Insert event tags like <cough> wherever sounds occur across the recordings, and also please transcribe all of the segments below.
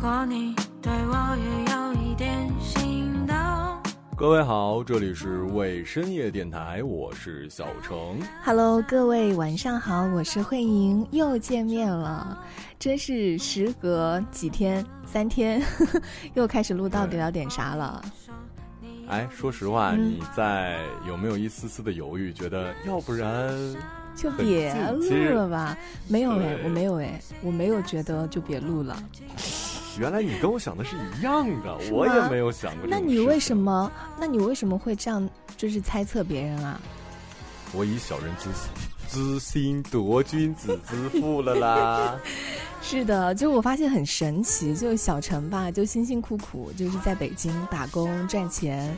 果你对我也有一点心动。各位好，这里是为深夜电台，我是小程。Hello，各位晚上好，我是慧莹，又见面了，真是时隔几天，三天，<laughs> 又开始录到底要点啥了。哎，说实话，嗯你在有没有一丝丝的犹豫？觉得要不然就别录了吧？没有哎，我没有哎，我没有觉得就别录了。原来你跟我想的是一样的，我也没有想过那你为？什么？那你为什么会这样？就是猜测别人啊？我以小人之心之心夺君子之腹了啦？<laughs> 是的，就我发现很神奇，就小陈吧，就辛辛苦苦就是在北京打工赚钱，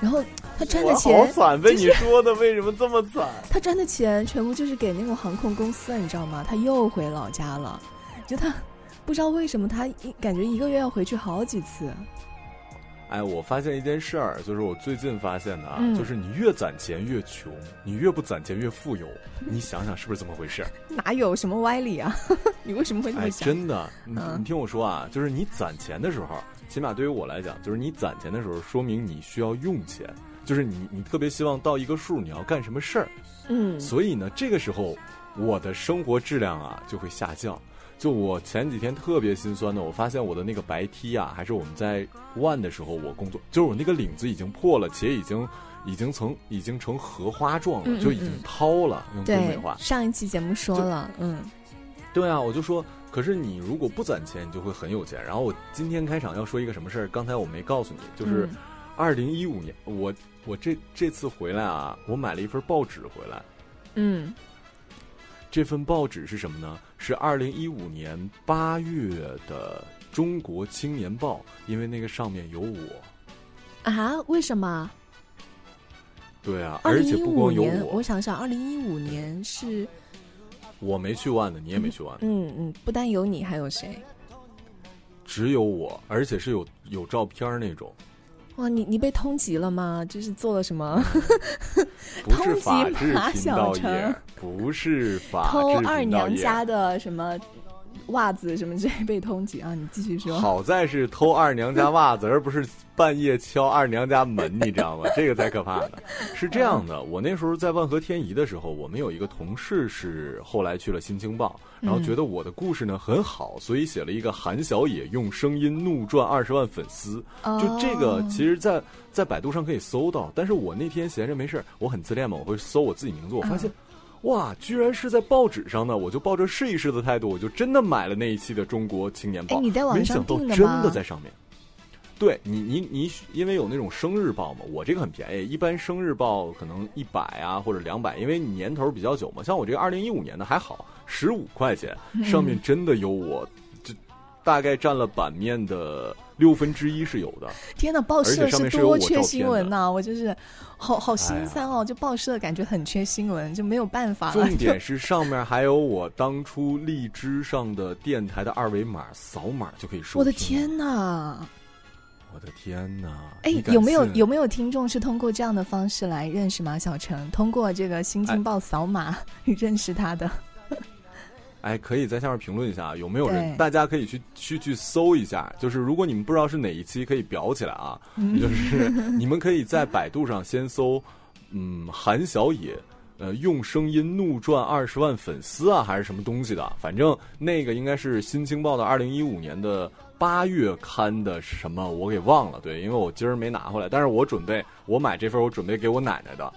然后他赚的钱好，惨，被你说的，为什么这么惨？他赚的钱全部就是给那种航空公司，你知道吗？他又回老家了，就他不知道为什么他一感觉一个月要回去好几次。哎，我发现一件事儿，就是我最近发现的啊，嗯就是你越攒钱越穷，你越不攒钱越富有。你想想是不是这么回事儿？哪有什么歪理啊？<laughs> 你为什么会这哎，么想？真的，你嗯你听我说啊，就是你攒钱的时候，起码对于我来讲，就是你攒钱的时候，说明你需要用钱，就是你你特别希望到一个数，你要干什么事儿，嗯，所以呢，这个时候我的生活质量啊就会下降。就我前几天特别心酸的，我发现我的那个白 T 啊，还是我们在 One 的时候我工作，就是我那个领子已经破了，且已经已经成已经成荷花状了，嗯嗯就已经嗯掏了，用东北话，。上一期节目说了，嗯对啊，我就说，可是你如果不攒钱，你就会很有钱。然后我今天开场要说一个什么事儿，刚才我没告诉你，就是嗯二零一五年，我我这这次回来啊，我买了一份报纸回来。嗯这份报纸是什么呢？是二零一五年八月的《中国青年报》，因为那个上面有我。啊？为什么？对啊，而且不，光有我，我想想，二零一五年是我没去万的，你也没去万，嗯嗯，不单有你，还有谁？只有我，而且是有有照片儿那种，哇，你你被通缉了吗？这是做了什么？<laughs> 不是通缉法制马小频道成，不是法偷制二娘频道业。家的什么袜子什么之类被通缉啊？你继续说。好在是偷二娘家袜子，而不是半夜敲二娘家门，<laughs> 你知道吗？这个才可怕呢。是这样的，我那时候在万和天宜的时候，我们有一个同事是后来去了《新京报》，然后觉得我的故事呢很好，所以写了一个韩小野用声音怒赚二十万粉丝。就这个，哦其实在，在百度上可以搜到。但是我那天闲着没事儿我很自恋嘛，我会搜我自己名字，我发现。哇，居然是在报纸上呢！我就抱着试一试的态度，我就真的买了那一期的《中国青年报》。哎你在网上没想到真订的吗的在上面。对你，你你，因为有那种生日报嘛，我这个很便宜，一般生日报可能一百啊或者两百，因为年头比较久嘛。像我这个二零一五年的还好，十五块钱，上面真的有我，这大概占了版面的六分之一是有的。天呐，报社是多缺新闻呐、我就是好好心酸哦。就报社感觉很缺新闻，就没有办法了。重点是上面还有我当初荔枝上的电台的二维码，扫码就可以收。我的！天呐！我的天哪！哎有没有有没有听众是通过这样的方式来认识马小成？通过这个《新京报》扫码、<laughs> 认识他的？哎，可以在下面评论一下，有没有人？大家可以去去去搜一下。就是如果你们不知道是哪一期，可以裱起来啊。嗯就是你们可以在百度上先搜，嗯，韩小野，呃，用声音怒赚二十万粉丝啊，还是什么东西的？反正那个应该是《新京报》的二零一五年的八月刊的什么，我给忘了。对，因为我今儿没拿回来，但是我准备我买这份，我准备给我奶奶的。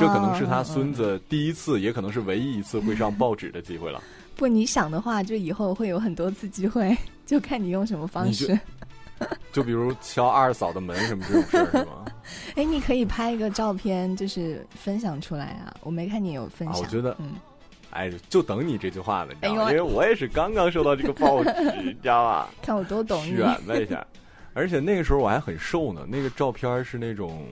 这可能是他孙子第一次，也可能是唯一一次会上报纸的机会了。不，你想的话，就以后会有很多次机会，<laughs> 就看你用什么方式。<laughs> 就比如敲二嫂的门什么这种事儿，是吗？<laughs> 哎，你可以拍一个照片，就是分享出来啊！我没看你有分啊，享。我觉得，嗯，哎，就等你这句话了，你知道吗？哎因为我也是刚刚收到这个报纸，你知道吧？看我多懂你。选了一下，而且那个时候我还很瘦呢，那个照片是那种，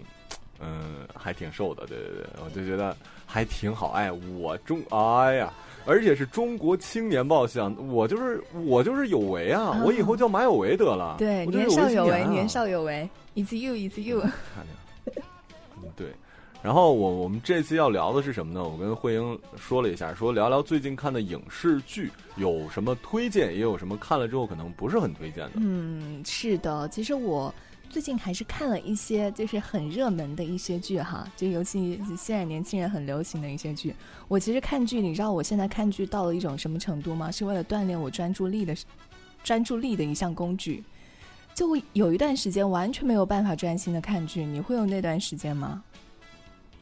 嗯，还挺瘦的，对对对，我就觉得还挺好。哎，我中，哎呀，而且是中国青年报想，我就是我就是有为啊，啊我以后叫马有为得了。对，年少有为，年少有为，it's you，it's you。看见，嗯，对。然后我我们这次要聊的是什么呢？我跟慧英说了一下，说聊聊最近看的影视剧有什么推荐，也有什么看了之后可能不是很推荐的。嗯，是的，其实我最近还是看了一些就是很热门的一些剧哈，就尤其现在年轻人很流行的一些剧。我其实看剧，你知道我现在看剧到了一种什么程度吗？是为了锻炼我专注力的专注力的一项工具。就有一段时间完全没有办法专心的看剧，你会有那段时间吗？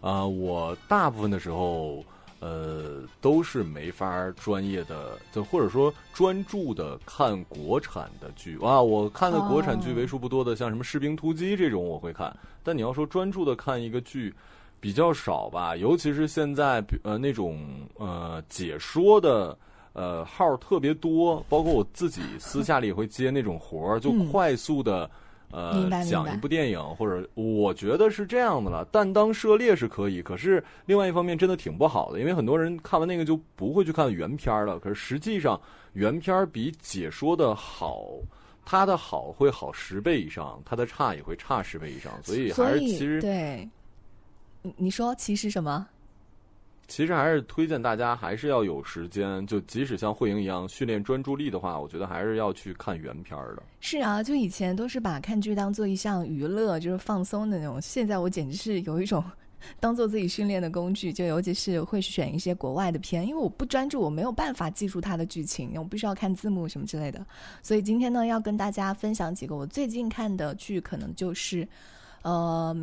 啊，我大部分的时候，呃，都是没法专业的，就或者说专注的看国产的剧。哇，我看的国产剧为数不多的，像什么《士兵突击》这种我会看，但你要说专注的看一个剧，比较少吧。尤其是现在，呃，那种呃解说的呃号特别多，包括我自己私下里也会接那种活儿，就快速的。呃，讲一部电影，或者我觉得是这样的了，但当涉猎是可以，可是另外一方面真的挺不好的，因为很多人看完那个就不会去看原片了。可是实际上原片比解说的好，它的好会好十倍以上，它的差也会差十倍以上，所以还是其实对，你你说其实什么？其实还是推荐大家，还是要有时间。就即使像慧莹一样训练专注力的话，我觉得还是要去看原片的。是啊，就以前都是把看剧当做一项娱乐，就是放松的那种。现在我简直是有一种 <laughs> 当做自己训练的工具。就尤其是会选一些国外的片，因为我不专注，我没有办法记住它的剧情，我必须要看字幕什么之类的。所以今天呢，要跟大家分享几个我最近看的剧，可能就是，呃。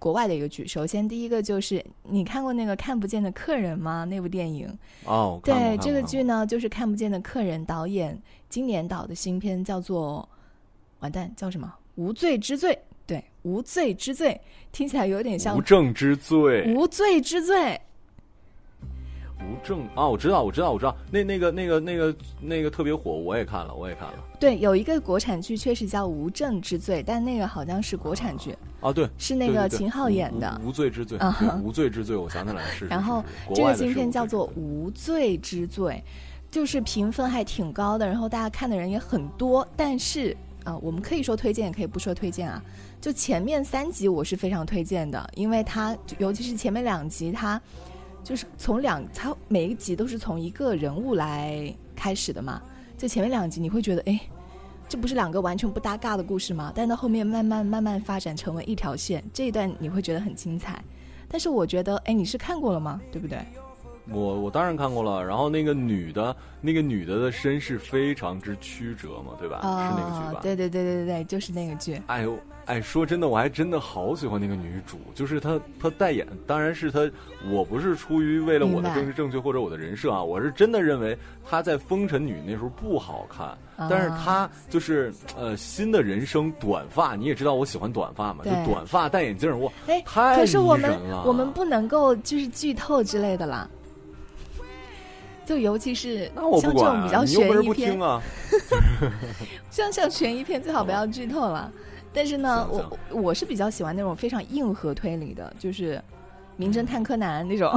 国外的一个剧，首先第一个就是你看过那个《看不见的客人》吗？那部电影哦，对，这个剧呢就是《看不见的客人》导演今年导的新片，叫做完蛋叫什么？无罪之罪，对，无罪之罪，听起来有点像无证之罪，无罪之罪。无证啊，我知道，我知道，我知道，那那个那个那个那个特别火，我也看了，我也看了。对，有一个国产剧确实叫《无证之罪》，但那个好像是国产剧啊，对，是那个秦昊演的《无罪之罪》啊，《无罪之罪》，我想起来是。<laughs> 然后这个新片叫做《无罪之罪》，就是评分还挺高的，然后大家看的人也很多。但是啊，我们可以说推荐，也可以不说推荐啊。就前面三集我是非常推荐的，因为它尤其是前面两集它。就是从两，它每一集都是从一个人物来开始的嘛。就前面两集你会觉得，哎，这不是两个完全不搭嘎的故事吗？但到后面慢慢慢慢发展成为一条线，这一段你会觉得很精彩。但是我觉得，哎，你是看过了吗？对不对？我我当然看过了，然后那个女的，那个女的的身世非常之曲折嘛，对吧？是那个剧吧？对对对对对对，就是那个剧。哎呦，哎，说真的，我还真的好喜欢那个女主，就是她，她代言，当然是她，我不是出于为了我的政治正确或者我的人设啊，我是真的认为她在《风尘女》那时候不好看，但是她就是呃新的人生短发，你也知道我喜欢短发嘛，就短发戴眼镜，哇，哎，太迷人了。我们不能够就是剧透之类的啦。就尤其是像这种比较悬疑片啊，<laughs> 像像悬疑片最好不要剧透了。但是呢，我我是比较喜欢那种非常硬核推理的，就是《名侦探柯南》那种。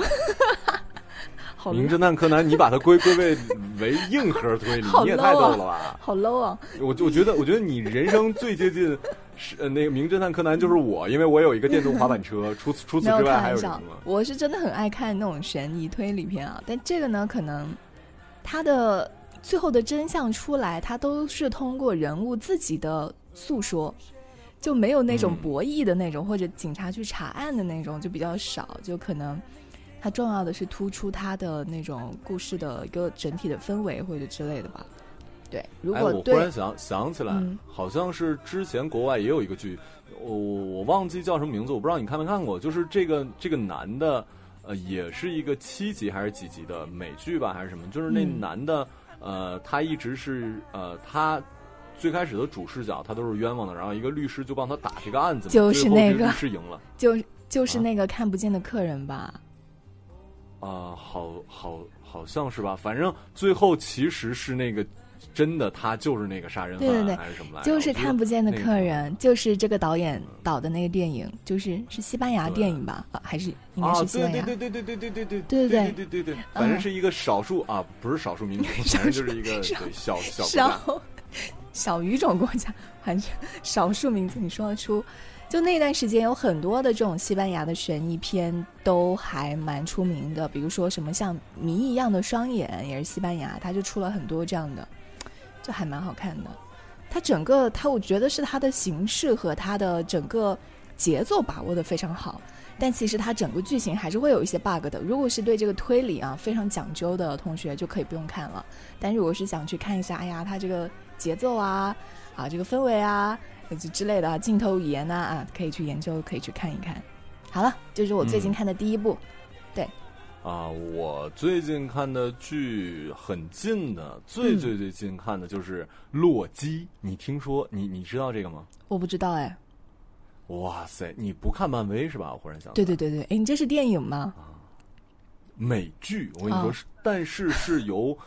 名侦探柯南，你把它归归为为硬核推理，<laughs> 你也太逗了吧！好 low 啊！我我觉得，我觉得你人生最接近是那个名侦探柯南就是我，因为我有一个电动滑板车。除此除此之外还有什么？我是真的很爱看那种悬疑推理片啊，但这个呢，可能它的最后的真相出来，它都是通过人物自己的诉说，就没有那种博弈的那种，或者警察去查案的那种，就比较少，就可能。它重要的是突出它的那种故事的一个整体的氛围或者之类的吧。对，如果我忽然想想起来，好像是之前国外也有一个剧，我我忘记叫什么名字，我不知道你看没看过。就是这个这个男的，呃，也是一个七集还是几集的美剧吧，还是什么？就是那男的，呃，他一直是呃，他最开始的主视角他都是冤枉的，然后一个律师就帮他打这个案子，就是那个律师赢了，就就是那个看不见的客人吧。啊，好好好像是吧，反正最后其实是那个真的，他就是那个杀人犯还是什么来着？就是看不见的客人，就是这个导演导的那个电影，就是是西班牙电影吧？啊还是应该是西班牙？对对对对对对对对对对对对对对，反正是一个少数啊，不是少数民族，<laughs> 反正就是一个小小小小语种国家，反正少数民族，你说得出。就那段时间有很多的这种西班牙的悬疑片都还蛮出名的，比如说什么像《谜一样的双眼》也是西班牙，他就出了很多这样的，就还蛮好看的。它整个它我觉得是它的形式和它的整个节奏把握的非常好，但其实它整个剧情还是会有一些 bug 的。如果是对这个推理啊非常讲究的同学就可以不用看了，但如果是想去看一下，哎呀，它这个节奏啊啊这个氛围啊之之类的镜头语言呐啊，可以去研究，可以去看一看。好了，这是我最近看的第一部，对。啊，我最近看的剧很近的，最最最近看的就是《洛基》。你听说你你知道这个吗？我不知道哎。哇塞，你不看漫威是吧？我忽然想，对对对对，哎，你这是电影吗？美剧，我跟你说是，但是是由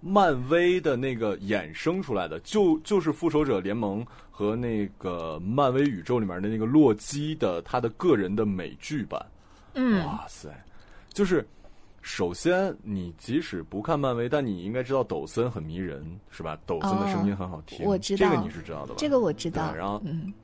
漫威的那个衍生出来的，就就是《复仇者联盟》和那个漫威宇宙里面的那个洛基的他的个人的美剧版。嗯，哇塞，就是。首先，你即使不看漫威，但你应该知道抖森很迷人，是吧？抖森的声音很好听，我知道这个你是知道的吧？这个我知道。然后，嗯，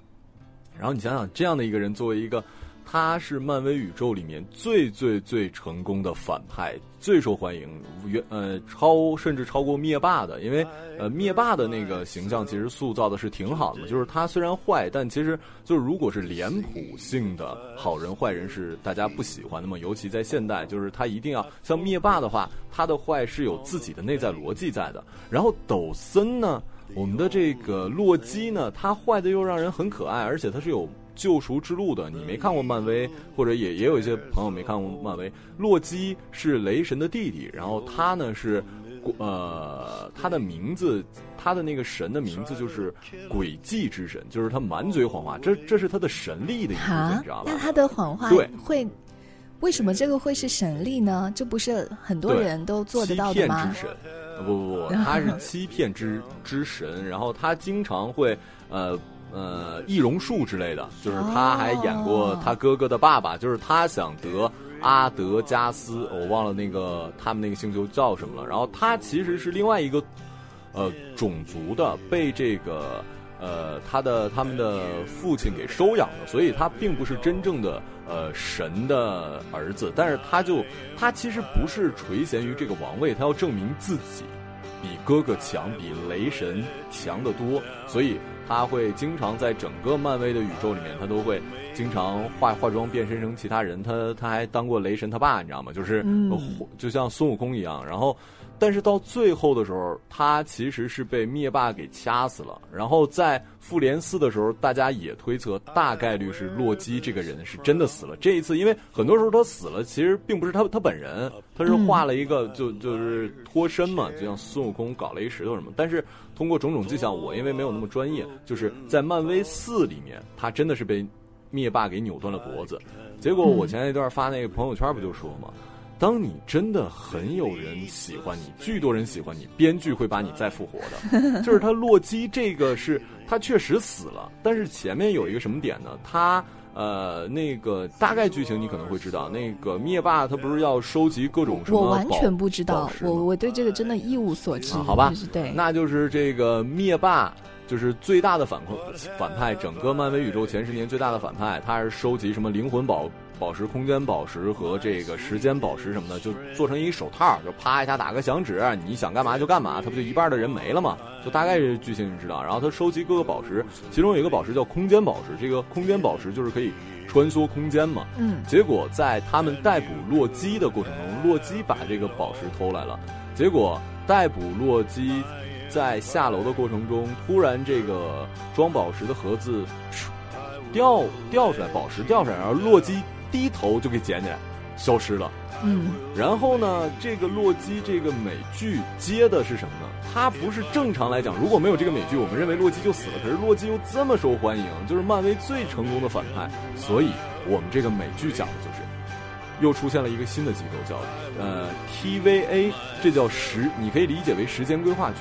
然后你想想，这样的一个人作为一个。他是漫威宇宙里面最最最成功的反派，最受欢迎，原呃超甚至超过灭霸的，因为呃灭霸的那个形象其实塑造的是挺好的，就是他虽然坏，但其实就是如果是脸谱性的好人坏人是大家不喜欢的嘛，尤其在现代，就是他一定要像灭霸的话，他的坏是有自己的内在逻辑在的。然后抖森呢，我们的这个洛基呢，他坏的又让人很可爱，而且他是有。救赎之路的，你没看过漫威，或者也也有一些朋友没看过漫威。洛基是雷神的弟弟，然后他呢是，呃，他的名字，他的那个神的名字就是诡计之神，就是他满嘴谎话，这这是他的神力的一部分，你知道吧？那他的谎话对会，为什么这个会是神力呢？这不是很多人都做得到的吗？欺骗之神，不不不，他是欺骗之之神，然后他经常会呃。呃，易容术之类的，就是他还演过他哥哥的爸爸，就是他想得阿德加斯，我忘了那个他们那个星球叫什么了。然后他其实是另外一个呃种族的，被这个呃他的他们的父亲给收养的，所以他并不是真正的呃神的儿子。但是他就他其实不是垂涎于这个王位，他要证明自己比哥哥强，比雷神强得多，所以。他会经常在整个漫威的宇宙里面，他都会经常化化妆变身成其他人。他他还当过雷神他爸，你知道吗？就是就像孙悟空一样。然后，但是到最后的时候，他其实是被灭霸给掐死了。然后在复联四的时候，大家也推测大概率是洛基这个人是真的死了。这一次，因为很多时候他死了，其实并不是他他本人，他是画了一个就就是脱身嘛，就像孙悟空搞了一石头什么。但是。通过种种迹象，我因为没有那么专业，就是在漫威四里面，他真的是被灭霸给扭断了脖子。结果我前一段发那个朋友圈不就说吗？当你真的很有人喜欢你，巨多人喜欢你，编剧会把你再复活的。<laughs> 就是他洛基这个是他确实死了，但是前面有一个什么点呢？他。呃，那个大概剧情你可能会知道，那个灭霸他不是要收集各种什么？我完全不知道，我我对这个真的一无所知。好吧，对，那就是这个灭霸就是最大的反反派，整个漫威宇宙前十年最大的反派，他是收集什么灵魂宝。宝石、空间宝石和这个时间宝石什么的，就做成一手套，就啪一下打个响指，你想干嘛就干嘛，他不就一半的人没了吗？就大概是剧情你知道。然后他收集各个宝石，其中有一个宝石叫空间宝石，这个空间宝石就是可以穿梭空间嘛。嗯。结果在他们逮捕洛基的过程中，洛基把这个宝石偷来了。结果逮捕洛基在下楼的过程中，突然这个装宝石的盒子掉掉出来，宝石掉出来，然后洛基。低头就给捡起来，消失了。嗯，然后呢，这个洛基这个美剧接的是什么呢？它不是正常来讲，如果没有这个美剧，我们认为洛基就死了。可是洛基又这么受欢迎，就是漫威最成功的反派，所以我们这个美剧讲的就是。又出现了一个新的机构，叫呃 TVA，这叫时，你可以理解为时间规划局。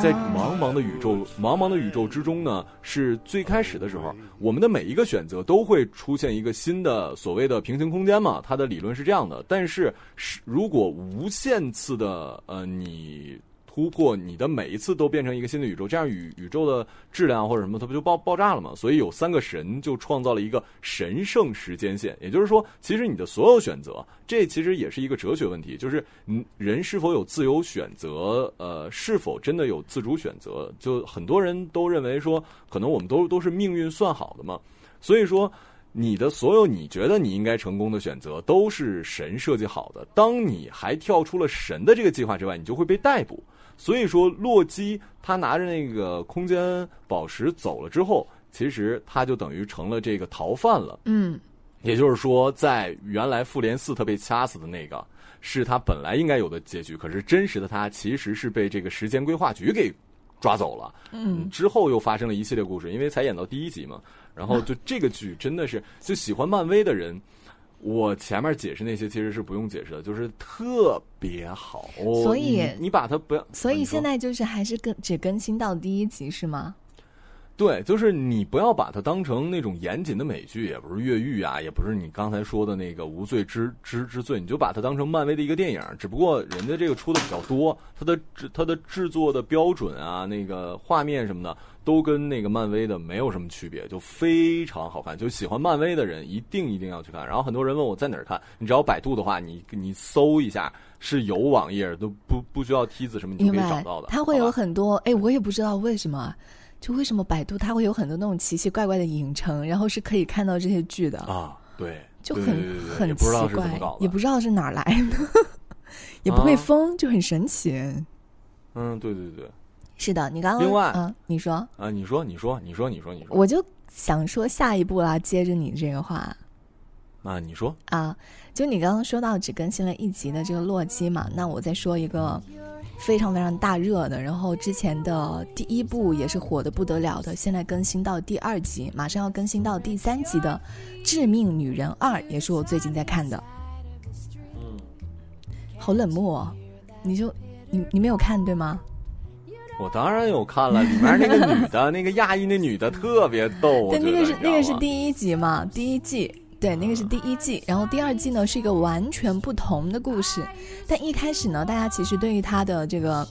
在茫茫的宇宙，茫茫的宇宙之中呢，是最开始的时候，我们的每一个选择都会出现一个新的所谓的平行空间嘛。它的理论是这样的，但是是如果无限次的呃你。突破，你的每一次都变成一个新的宇宙，这样宇宇宙的质量或者什么，它不就爆爆炸了吗？所以有三个神就创造了一个神圣时间线，也就是说，其实你的所有选择，这其实也是一个哲学问题，就是嗯，人是否有自由选择？呃，是否真的有自主选择？就很多人都认为说，可能我们都都是命运算好的嘛，所以说。你的所有你觉得你应该成功的选择，都是神设计好的。当你还跳出了神的这个计划之外，你就会被逮捕。所以说，洛基他拿着那个空间宝石走了之后，其实他就等于成了这个逃犯了。嗯，也就是说，在原来复联四他被掐死的那个，是他本来应该有的结局。可是真实的他其实是被这个时间规划局给抓走了。嗯，之后又发生了一系列故事，因为才演到第一集嘛。然后就这个剧真的是，就喜欢漫威的人，我前面解释那些其实是不用解释的，就是特别好。所以你把它不要，所以现在就是还是更只更新到第一集是吗？对，就是你不要把它当成那种严谨的美剧，也不是越狱啊，也不是你刚才说的那个无罪之之之罪，你就把它当成漫威的一个电影。只不过人家这个出的比较多，它的制它的制作的标准啊，那个画面什么的。都跟那个漫威的没有什么区别，就非常好看。就喜欢漫威的人一定一定要去看。然后很多人问我在哪儿看，你只要百度的话，你你搜一下是有网页，都不不需要梯子什么，你就可以找到的。它会有很多，哎，我也不知道为什么，就为什么百度它会有很多那种奇奇怪怪的影城，然后是可以看到这些剧的啊。对，就很很奇怪，也不知道是哪儿来的，<laughs> 也不会封，就很神奇。嗯，对对对。是的，你刚刚另外嗯，你说啊，你说你说你说你说你说，我就想说下一步啦，接着你这个话啊，你说啊，就你刚刚说到只更新了一集的这个洛基嘛，那我再说一个非常非常大热的，然后之前的第一部也是火的不得了的，现在更新到第二集，马上要更新到第三集的《致命女人二》，也是我最近在看的。嗯，好冷漠，你就你你没有看对吗？我当然有看了，里面那个女的，<laughs> 那个亚裔那女的特别逗。对，那个是那个是第一集嘛，第一季。对，那个是第一季。然后第二季呢是一个完全不同的故事。但一开始呢，大家其实对于他的这个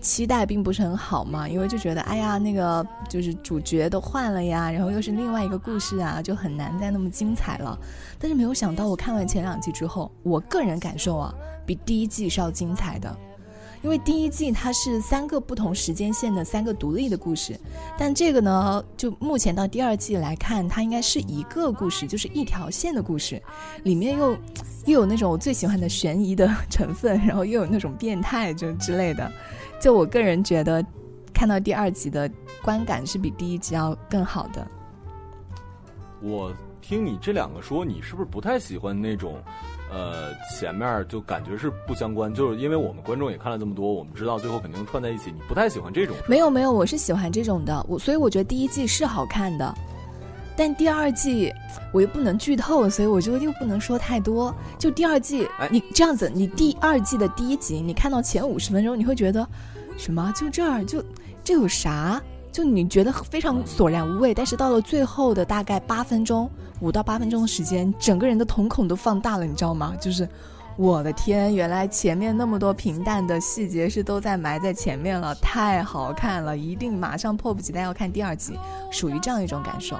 期待并不是很好嘛，因为就觉得，哎呀，那个就是主角都换了呀，然后又是另外一个故事啊，就很难再那么精彩了。但是没有想到，我看完前两季之后，我个人感受啊，比第一季是要精彩的。因为第一季它是三个不同时间线的三个独立的故事，但这个呢，就目前到第二季来看，它应该是一个故事，就是一条线的故事，里面又又有那种我最喜欢的悬疑的成分，然后又有那种变态就之类的。就我个人觉得，看到第二集的观感是比第一集要更好的。我听你这两个说，你是不是不太喜欢那种？呃，前面就感觉是不相关，就是因为我们观众也看了这么多，我们知道最后肯定串在一起。你不太喜欢这种？没有没有，我是喜欢这种的。我所以我觉得第一季是好看的，但第二季我又不能剧透，所以我觉得又不能说太多。就第二季，你这样子，你第二季的第一集，你看到前五十分钟，你会觉得什么？就这儿，就这有啥？就你觉得非常索然无味，但是到了最后的大概八分钟，五到八分钟的时间，整个人的瞳孔都放大了，你知道吗？就是我的天，原来前面那么多平淡的细节是都在埋在前面了，太好看了，一定马上迫不及待要看第二集，属于这样一种感受。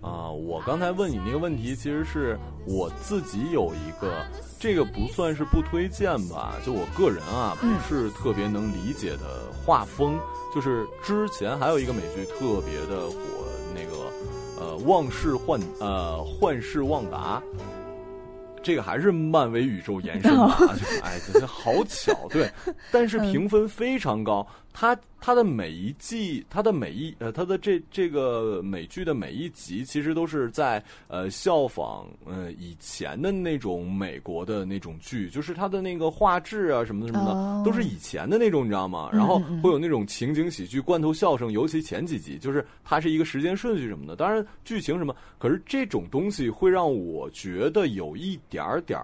啊，我刚才问你那个问题，其实是我自己有一个，这个不算是不推荐吧？就我个人啊，不是特别能理解的画风。就是之前还有一个美剧特别的火，那个呃《万事万呃幻视旺达》，这个还是漫威宇宙延伸的，哎，这好巧，对，但是评分非常高，它。它的每一季，它的每一呃，它的这这个美剧的每一集，其实都是在呃效仿呃以前的那种美国的那种剧，就是它的那个画质啊什么的什么的，都是以前的那种，你知道吗？然后会有那种情景喜剧、罐头笑声，尤其前几集，就是它是一个时间顺序什么的。当然剧情什么，可是这种东西会让我觉得有一点点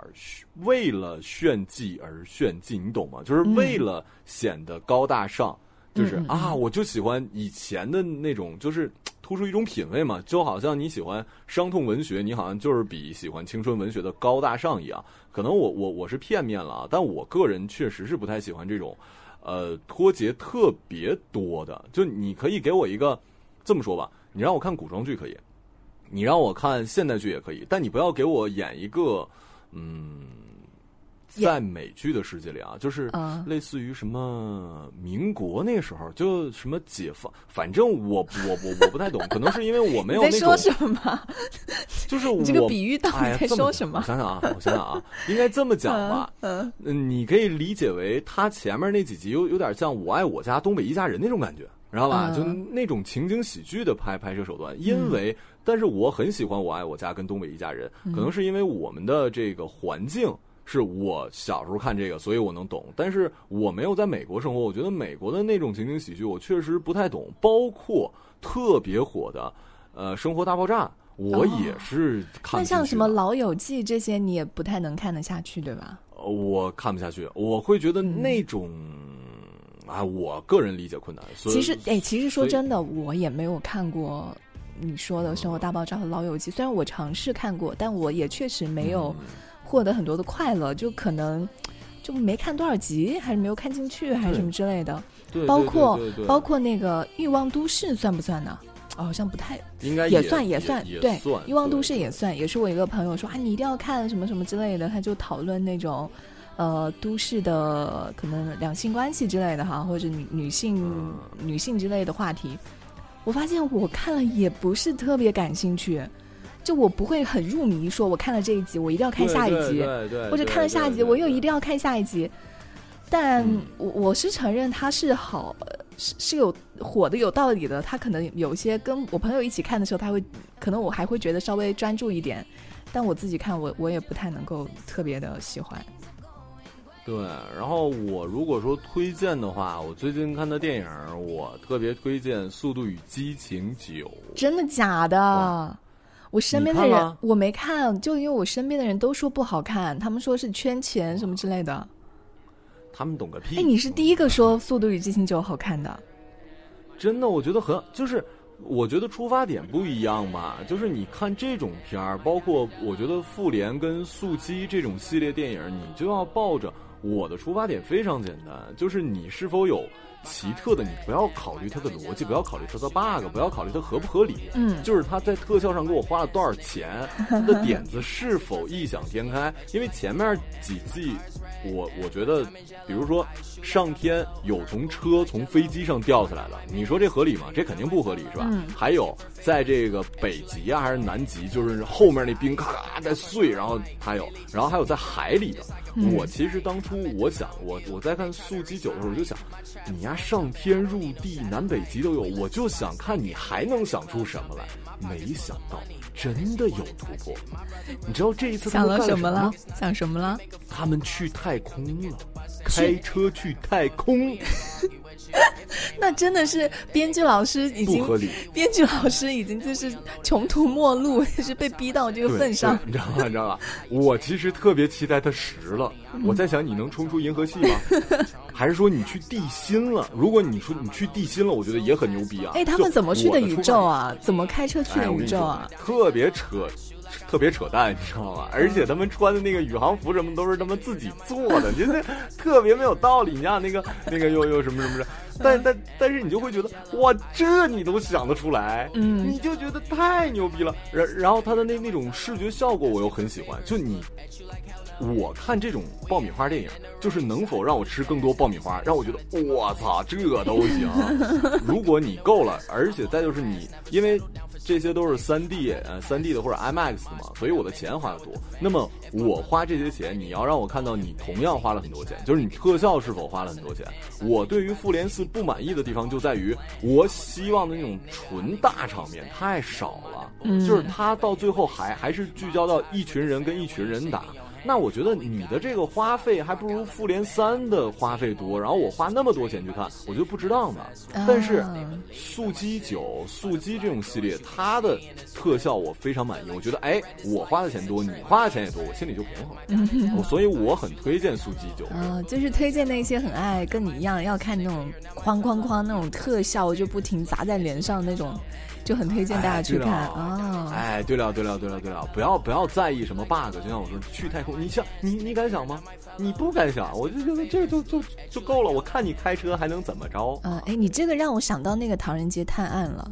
为了炫技而炫技，你懂吗？就是为了显得高大上。就是啊，我就喜欢以前的那种，就是 <tsk> 突出一种品味嘛，就好像你喜欢伤痛文学，你好像就是比喜欢青春文学的高大上一样。可能我我我是片面了啊，但我个人确实是不太喜欢这种，呃脱节特别多的。就你可以给我一个这么说吧，你让我看古装剧可以，你让我看现代剧也可以，但你不要给我演一个嗯。在美剧的世界里啊，就是类似于什么民国那时候，就什么解放，反正我我我我不太懂，可能是因为我没有那种。在说什么？<laughs> 就是我这个比喻到底在说什么？我想想啊，我想想啊，应该这么讲吧。嗯，你可以理解为他前面那几集有有点像《我爱我家》《东北一家人》那种感觉，知道吧？就那种情景喜剧的拍拍摄手段。因为，但是我很喜欢《我爱我家》跟《东北一家人》，可能是因为我们的这个环境。是我小时候看这个，所以我能懂。但是我没有在美国生活，我觉得美国的那种情景喜剧，我确实不太懂。包括特别火的，呃，《生活大爆炸》，我也是看。那像什么《老友记》这些，你也不太能看得下去，对吧？我看不下去，我会觉得那种啊，我个人理解困难。其实，哎，其实说真的，我也没有看过你说的《生活大爆炸》和《老友记》，虽然我尝试看过，但我也确实没有。获得很多的快乐，就可能就没看多少集，还是没有看进去，还是什么之类的。对，包括包括那个《欲望都市》算不算呢？好像不太，应该也算也算。对，《欲望都市》也算，也是我一个朋友说啊，你一定要看什么什么之类的，他就讨论那种呃都市的可能两性关系之类的哈，或者女女性女性之类的话题。我发现我看了也不是特别感兴趣。就我不会很入迷，说我看了这一集，我一定要看下一集，或者看了下一集，我又一定要看下一集。但我我是承认它是好，是是有火的有道理的。他可能有些跟我朋友一起看的时候，他会可能我还会觉得稍微专注一点，但我自己看我我也不太能够特别的喜欢。对，然后我如果说推荐的话，我最近看的电影，我特别推荐《速度与激情九》。真的假的？我身边的人我没看，就因为我身边的人都说不好看，他们说是圈钱什么之类的。他们懂个屁！哎，你是第一个说《速度与激情九》好看的。真的，我觉得很就是，我觉得出发点不一样吧。就是你看这种片儿，包括我觉得《复联》跟《速激》这种系列电影，你就要抱着我的出发点非常简单，就是你是否有。奇特的，你不要考虑它的逻辑，不要考虑它的 bug，不要考虑它合不合理，嗯，就是它在特效上给我花了多少钱，<laughs> 它的点子是否异想天开。因为前面几季，我我觉得，比如说上天有从车从飞机上掉下来的，你说这合理吗？这肯定不合理，是吧？还有在这个北极啊还是南极，就是后面那冰咔咔在碎，然后还有，然后还有在海里的。我其实当初我想，我我在看《速激九》的时候，我就想，你呀上天入地，南北极都有，我就想看你还能想出什么来。没想到真的有突破。你知道这一次想了什么了？想什么了？他们去太空了，开车去太空。<laughs> 那真的是编剧老师已经，编剧老师已经就是穷途末路，就是被逼到这个份上。你知道吗？你知道吧？我其实特别期待他实了。我在想，你能冲出银河系吗？<laughs> 还是说你去地心了？如果你说你去地心了，我觉得也很牛逼啊！哎，他们怎么去的宇宙啊？怎么开车去的宇宙啊？特别扯。特别扯淡，你知道吗？而且他们穿的那个宇航服什么都是他们自己做的，觉得特别没有道理。你像那个那个又又什么什么的，但但但是你就会觉得哇，这你都想得出来，嗯，你就觉得太牛逼了。然然后他的那那种视觉效果我又很喜欢。就你，我看这种爆米花电影，就是能否让我吃更多爆米花，让我觉得我操，这都行。如果你够了，而且再就是你，因为。这些都是三 D 呃三 D 的或者 IMAX 的嘛，所以我的钱花的多。那么我花这些钱，你要让我看到你同样花了很多钱，就是你特效是否花了很多钱。我对于复联四不满意的地方就在于，我希望的那种纯大场面太少了，就是他到最后还还是聚焦到一群人跟一群人打。那我觉得你的这个花费还不如复联三的花费多，然后我花那么多钱去看，我觉得不值当的。但是速激九、速激这种系列，它的特效我非常满意。我觉得，哎，我花的钱多，你花的钱也多，我心里就平衡了。所以我很推荐速激九。嗯，就是推荐那些很爱跟你一样要看那种哐哐哐那种特效就不停砸在脸上那种。就很推荐大家去看啊！哎，对了，对了，对了，对了，不要不要在意什么 bug，就像我说去太空，你想你你敢想吗？你不敢想，我就觉得这就就就够了。我看你开车还能怎么着？嗯，哎，你这个让我想到那个《唐人街探案》了，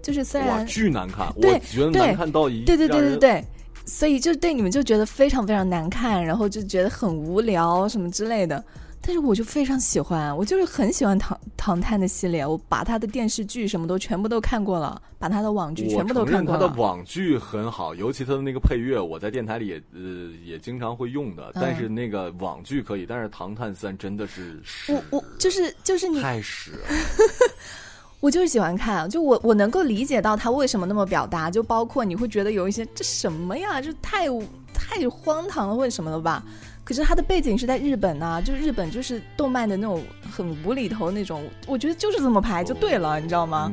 就是虽然巨难看，对，我觉得难看到一对对对对对，所以就对你们就觉得非常非常难看，然后就觉得很无聊什么之类的。但是我就非常喜欢，我就是很喜欢唐唐探的系列，我把他的电视剧什么都全部都看过了，把他的网剧全部都看过了。他的网剧很好，尤其他的那个配乐，我在电台里也呃也经常会用的。但是那个网剧可以，但是《唐探三》真的是我我就是就是你太屎。<laughs> 我就是喜欢看，就我我能够理解到他为什么那么表达，就包括你会觉得有一些这什么呀，就太太荒唐了或者什么了吧。可是它的背景是在日本呐，就日本就是动漫的那种很无厘头那种，我觉得就是这么拍就对了，你知道吗？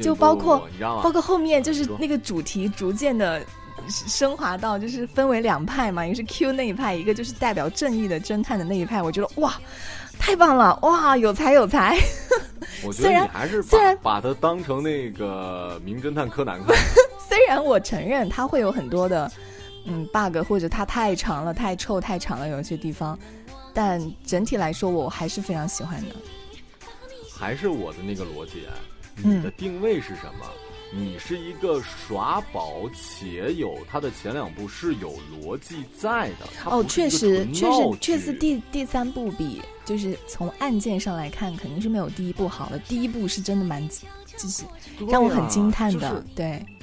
就包括包括后面就是那个主题逐渐的升华到就是分为两派嘛，一个是 Q 那一派，一个就是代表正义的侦探的那一派。我觉得哇，太棒了，哇，有才有才。我觉得你还是 <laughs> 虽然把它当成那个名侦探柯南看。虽然 <laughs> 我承认它会有很多的。嗯，bug 或者它太长了、太臭、太长了，有一些地方，但整体来说我还是非常喜欢的。还是我的那个逻辑，你的定位是什么？你是一个耍宝且有它的前两部是有逻辑在的。哦，确实，确实，确实，第第三部比就是从案件上来看，肯定是没有第一部好的。第一部是真的蛮，就是让我很惊叹的，对。就是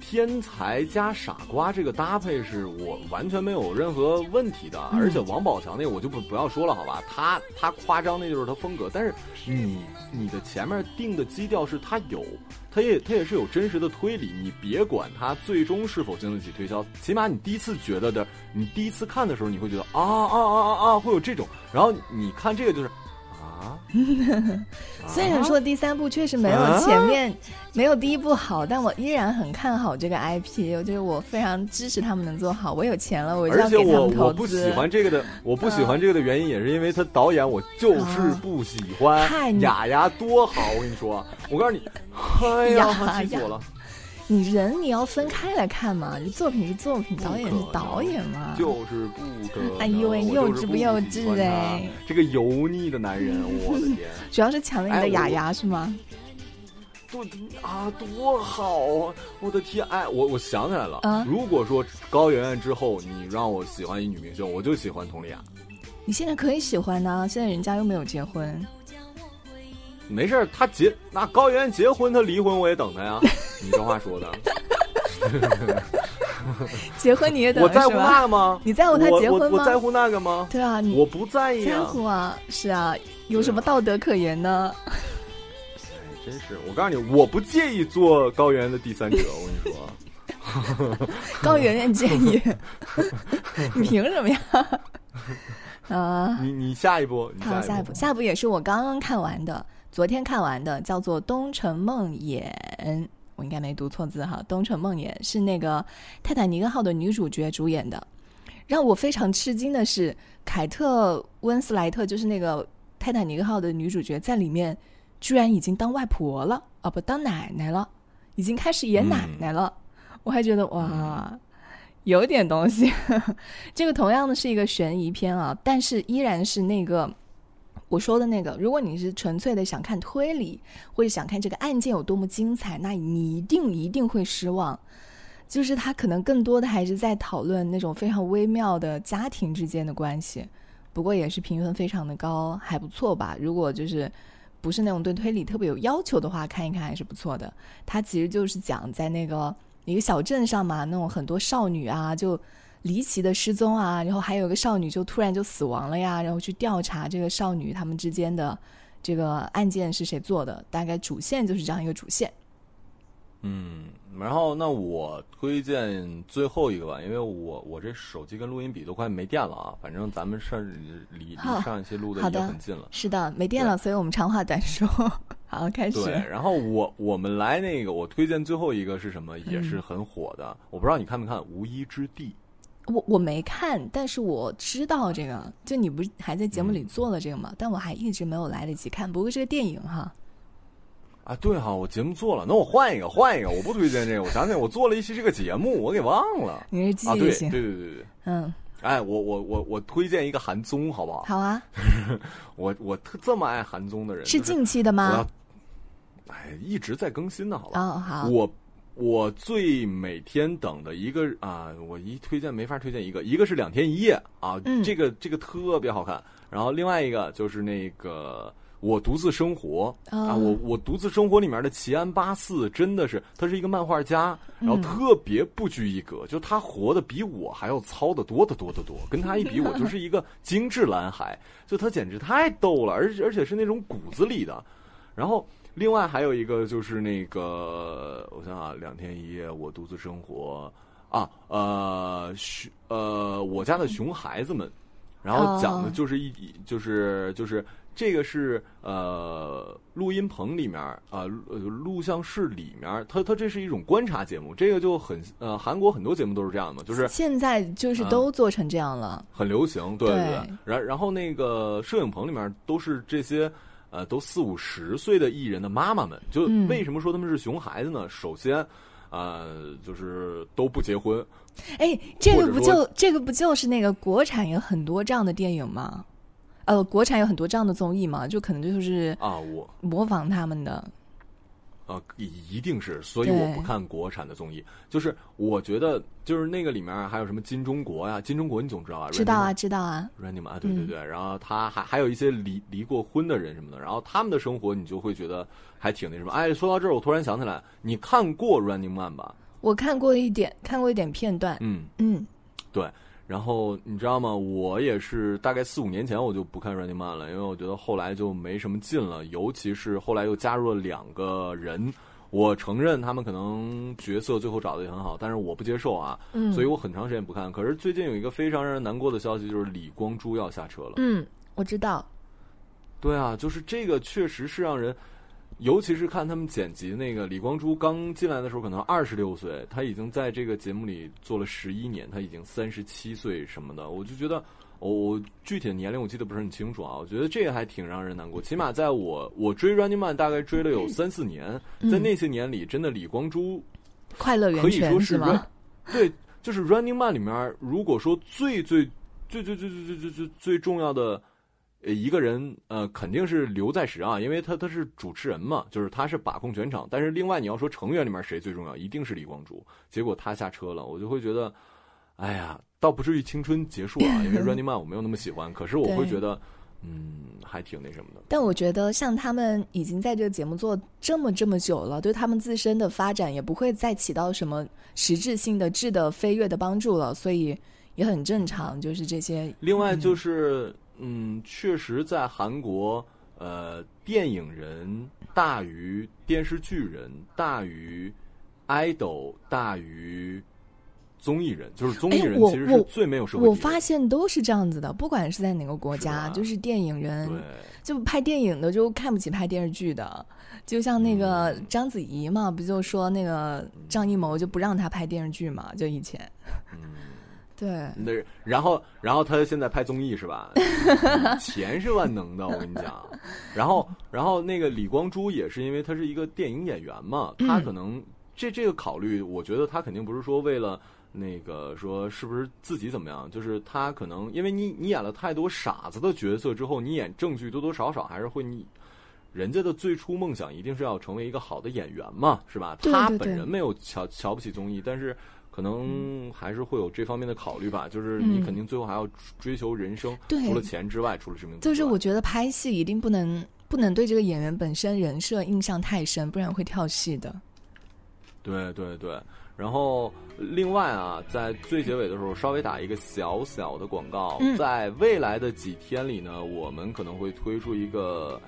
天才加傻瓜这个搭配是我完全没有任何问题的，而且王宝强那个我就不不要说了，好吧？他他夸张那就是他风格，但是你你的前面定的基调是他有，他也他也是有真实的推理，你别管他最终是否经得起推销，起码你第一次觉得的，你第一次看的时候你会觉得啊啊啊啊啊会有这种，然后你看这个就是。啊，<laughs> 虽然说第三部确实没有前面没有第一部好，但我依然很看好这个 IP。我觉得我非常支持他们能做好。我有钱了，我就要给他们投资。我不喜欢这个的，我不喜欢这个的原因也是因为他导演，我就是不喜欢。雅雅多好，我跟你说，我告诉你，哎呀，气死我了。你人你要分开来看嘛，你作品是作品，导演是导演嘛，就是不可。哎呦喂，幼稚不幼稚哎？这个油腻的男人，<laughs> 我的天！主要是抢了你的雅雅是吗？多啊，多好啊！我的天，哎，我我想起来了，如果说高圆圆之后你让我喜欢一女明星，我就喜欢佟丽娅。你现在可以喜欢呢，现在人家又没有结婚。没事他结那高圆圆结婚，他离婚我也等他呀。你这话说的，<laughs> 结婚你也等我在乎那个吗？你在乎他结婚吗？我在乎那个吗？对啊，我不在意。在乎啊，是啊，有什么道德可言呢？哎，真是！我告诉你，我不介意做高圆圆的第三者。我跟你说，<laughs> 高圆圆介意，<laughs> 你凭什么呀？啊！你你下一步，好，下一步，下一步也是我刚刚看完的。昨天看完的叫做《东城梦魇》，我应该没读错字哈，《东城梦魇》是那个《泰坦尼克号》的女主角主演的。让我非常吃惊的是，凯特温斯莱特就是那个《泰坦尼克号》的女主角，在里面居然已经当外婆了，哦不，当奶奶了，已经开始演奶奶了。我还觉得哇，有点东西。<laughs> 这个同样的是一个悬疑片啊，但是依然是那个。我说的那个，如果你是纯粹的想看推理，或者想看这个案件有多么精彩，那你一定一定会失望。就是他可能更多的还是在讨论那种非常微妙的家庭之间的关系。不过也是评分非常的高，还不错吧。如果就是不是那种对推理特别有要求的话，看一看还是不错的。它其实就是讲在那个一个小镇上嘛，那种很多少女啊就。离奇的失踪啊，然后还有一个少女就突然就死亡了呀，然后去调查这个少女他们之间的这个案件是谁做的，大概主线就是这样一个主线。嗯，然后那我推荐最后一个吧，因为我我这手机跟录音笔都快没电了啊，反正咱们上离离上一期录的已经很近了。是的，没电了，所以我们长话短说，<laughs> 好开始。对，然后我我们来那个，我推荐最后一个是什么，也是很火的，我不知道你看没看《无依之地》。我我没看，但是我知道这个。就你不是还在节目里做了这个吗？但我还一直没有来得及看。不过这个电影哈。啊，对哈，我节目做了，那我换一个，换一个，我不推荐这个。我想起来，我做了一期这个节目，我给忘了。<laughs> 你是记性？对对对对对。嗯，哎，我我我我推荐一个韩综，好不好？好啊，<laughs> 我我特这么爱韩综的人，是近期的我吗要？，哎，一直在更新呢，好吧？哦，好，我我最每天等的一个啊，我一推荐没法推荐一个，一个是两天一夜啊，嗯。这个这个特别好看，然后另外一个就是那个。我独自生活、啊，哦。我我独自生活里面的齐安八四真的是，他是一个漫画家，然后嗯特别不拘一格，就他活得比我还要糙得多得多得多，跟他一比，我就是一个精致蓝海，就他简直太逗了，而且而且是那种骨子里的，然后另外还有一个就是那个，我想想啊，两天一夜，我独自生活啊，呃，熊呃，我家的熊孩子们，然后讲的哦就是一就是就是这个是呃录音棚里面啊录呃录像室里面，它它这是一种观察节目，这个就很呃韩国很多节目都是这样的，就是现在就是啊都做成这样了。很流行，对对对。然然后那个摄影棚里面都是这些呃都四五十岁的艺人的妈妈们，就嗯为什么说他们是熊孩子呢？首先，呃，就是都不结婚，哎，这个不就这个不就是那个国产有很多这样的电影吗？呃，国产有很多这样的综艺嘛，就可能就是啊，我模仿他们的。啊，一定是，所以我不看国产的综艺。就是我觉得，就是那个里面还有什么金钟国呀，金钟国你总知道啊，知道啊，知道啊。Randy Man 啊，对对嗯对，然后他还还有一些离离过婚的人什么的，然后他们的生活你就会觉得还挺那什么。哎，说到这儿，我突然想起来，你看过 Running Man 吧？我看过一点，看过一点片段。嗯，嗯，对。然后你知道吗？我也是大概四五年前我就不看 Running Man 了，因为我觉得后来就没什么劲了，尤其是后来又加入了两个人。我承认他们可能角色最后找的也很好，但是我不接受啊，嗯所以我很长时间不看。可是最近有一个非常让人难过的消息，就是李光洙要下车了。嗯，我知道。对啊，就是这个确实是让人，尤其是看他们剪辑那个李光洙刚进来的时候，可能二十六岁，他已经在这个节目里做了十一年，他已经三十七岁什么的，我就觉得。我、我具体的年龄我记得不是很清楚啊，我觉得这个还挺让人难过。起码在我我追 Running Man 大概追了有 <laughs> 三四年，嗯在那些年里，真的李光洙快乐源可以说泉是吗？对，就是 Running Man 里面，如果说最最最最最最最最最最重要的呃一个人，呃，肯定是刘在石啊，因为他他是主持人嘛，就是他是把控全场。但是另外你要说成员里面谁最重要，一定是李光洙。结果他下车了，我就会觉得，哎呀，倒不至于青春结束啊，因为 <laughs> Running Man 我没有那么喜欢，可是我会觉得，嗯，还挺那什么的。但我觉得，像他们已经在这个节目做这么这么久了，对他们自身的发展也不会再起到什么实质性的质的飞跃的帮助了，所以也很正常。就是这些，另外就是，嗯，确实在韩国，呃，电影人大于电视剧人，大于 idol，大于综艺人，就是综艺人其实是最没有社会地位我发现都是这样子的，不管是在哪个国家，是就是电影人，就拍电影的就看不起拍电视剧的，就像那个嗯。章子怡嘛，不就说那个张艺谋就不让他拍电视剧嘛，就以前，嗯，对，那然后然后他现在拍综艺是吧？<laughs> 钱是万能的，我跟你讲。然后然后那个李光洙也是因为他是一个电影演员嘛，他嗯可能这这个考虑，我觉得他肯定不是说为了。那个说是不是自己怎么样？就是他可能因为你你演了太多傻子的角色之后，你演正剧多多少少还是会你人家的最初梦想一定是要成为一个好的演员嘛，是吧？他对对对本人没有瞧瞧不起综艺，但是可能还是会有这方面的考虑吧。就是嗯你肯定最后还要追求人生，对除了钱之外，除了知名度就，是我觉得拍戏一定不能不能对这个演员本身人设印象太深，不然会跳戏的。对对对，然后另外啊，在最结尾的时候稍微打一个小小的广告，嗯在未来的几天里呢，我们可能会推出一个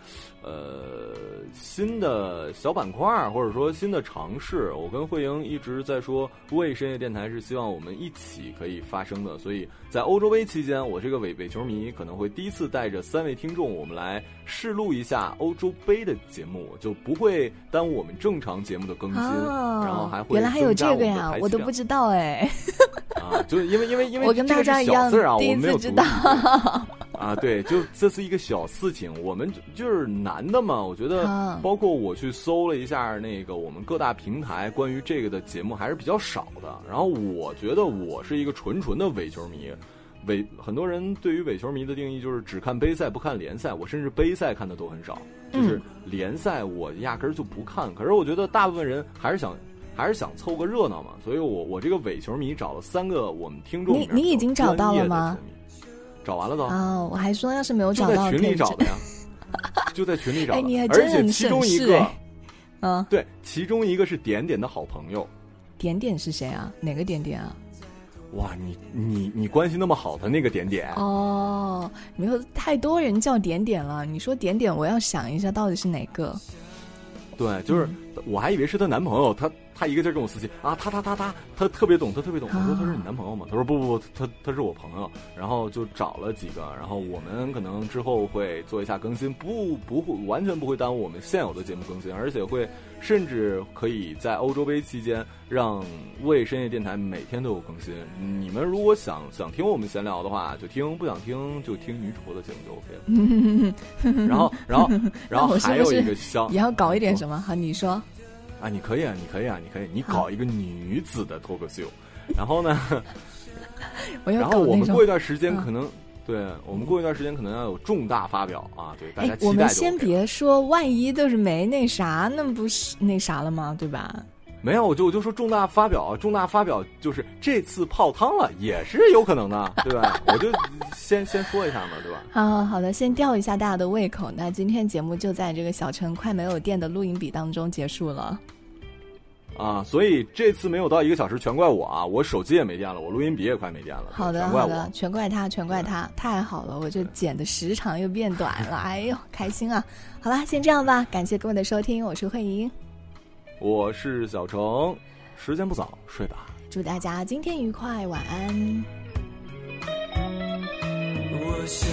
呃新的小板块儿，或者说新的尝试。我跟慧莹一直在说，为深夜电台是希望我们一起可以发声的，所以在欧洲杯期间，我这个伪伪球迷可能会第一次带着三位听众，我们来试录一下欧洲杯的节目，就不会耽误我们正常节目的更新。哦，然后还会原来还有这个呀我都不知道哎。啊，就是因为因为因为我跟大家一样小字儿啊，第一我没有知道啊，对，就这是一个小事情，我们就就是男的嘛，我觉得啊包括我去搜了一下那个我们各大平台关于这个的节目还是比较少的，然后我觉得我是一个纯纯的伪球迷。伪很多人对于伪球迷的定义就是只看杯赛不看联赛，我甚至杯赛看的都很少，就是联赛我压根儿就不看。可是我觉得大部分人还是想还是想凑个热闹嘛，所以我我这个伪球迷找了三个我们听众，你你已经找到了吗？找完了都。哦，我还说要是没有找到，就在群里找的呀，<laughs> 就在群里找的，而且其中一个，嗯，对，其中一个是点点的好朋友。点点是谁啊？哪个点点啊？哇，你你你关系那么好的那个点点哦，没有太多人叫点点了。你说点点，我要想一下到底是哪个。对，就是我还以为是她男朋友，她她一个劲儿跟我私信啊，他他他他他特别懂，他特别懂。我说他是你男朋友吗？他说不不不，他他是我朋友。然后就找了几个，然后我们可能之后会做一下更新，不不会完全不会耽误我们现有的节目更新，而且会甚至可以在欧洲杯期间让为深夜电台每天都有更新。你们如果想想听我们闲聊的话，就听；不想听就听女主播的节目就 OK 了。<laughs> 然后然后然后 <laughs> 还有一个消，你要搞一点什么？好，你说。啊，你可以啊，你可以啊，你可以，你搞一个女子的脱口秀，然后呢，<laughs> 然后我们过一段时间可能，对我们过一段时间可能要有重大发表啊，对大家期待。我们先别说，万一就是没那啥，那不是那啥了吗？对吧？没有，我就我就说重大发表，重大发表就是这次泡汤了，也是有可能的，对吧？我就先先说一下嘛，对吧？好好的，先吊一下大家的胃口。那今天节目就在这个小陈快没有电的录音笔当中结束了。啊，所以这次没有到一个小时，全怪我啊！我手机也没电了，我录音笔也快没电了。好的，好的，全怪他，全怪他，太好了，我就剪的时长又变短了，哎呦，开心啊！好了，先这样吧，感谢各位的收听，我是慧莹。我是小程，时间不早，睡吧。祝大家今天愉快，晚安。我想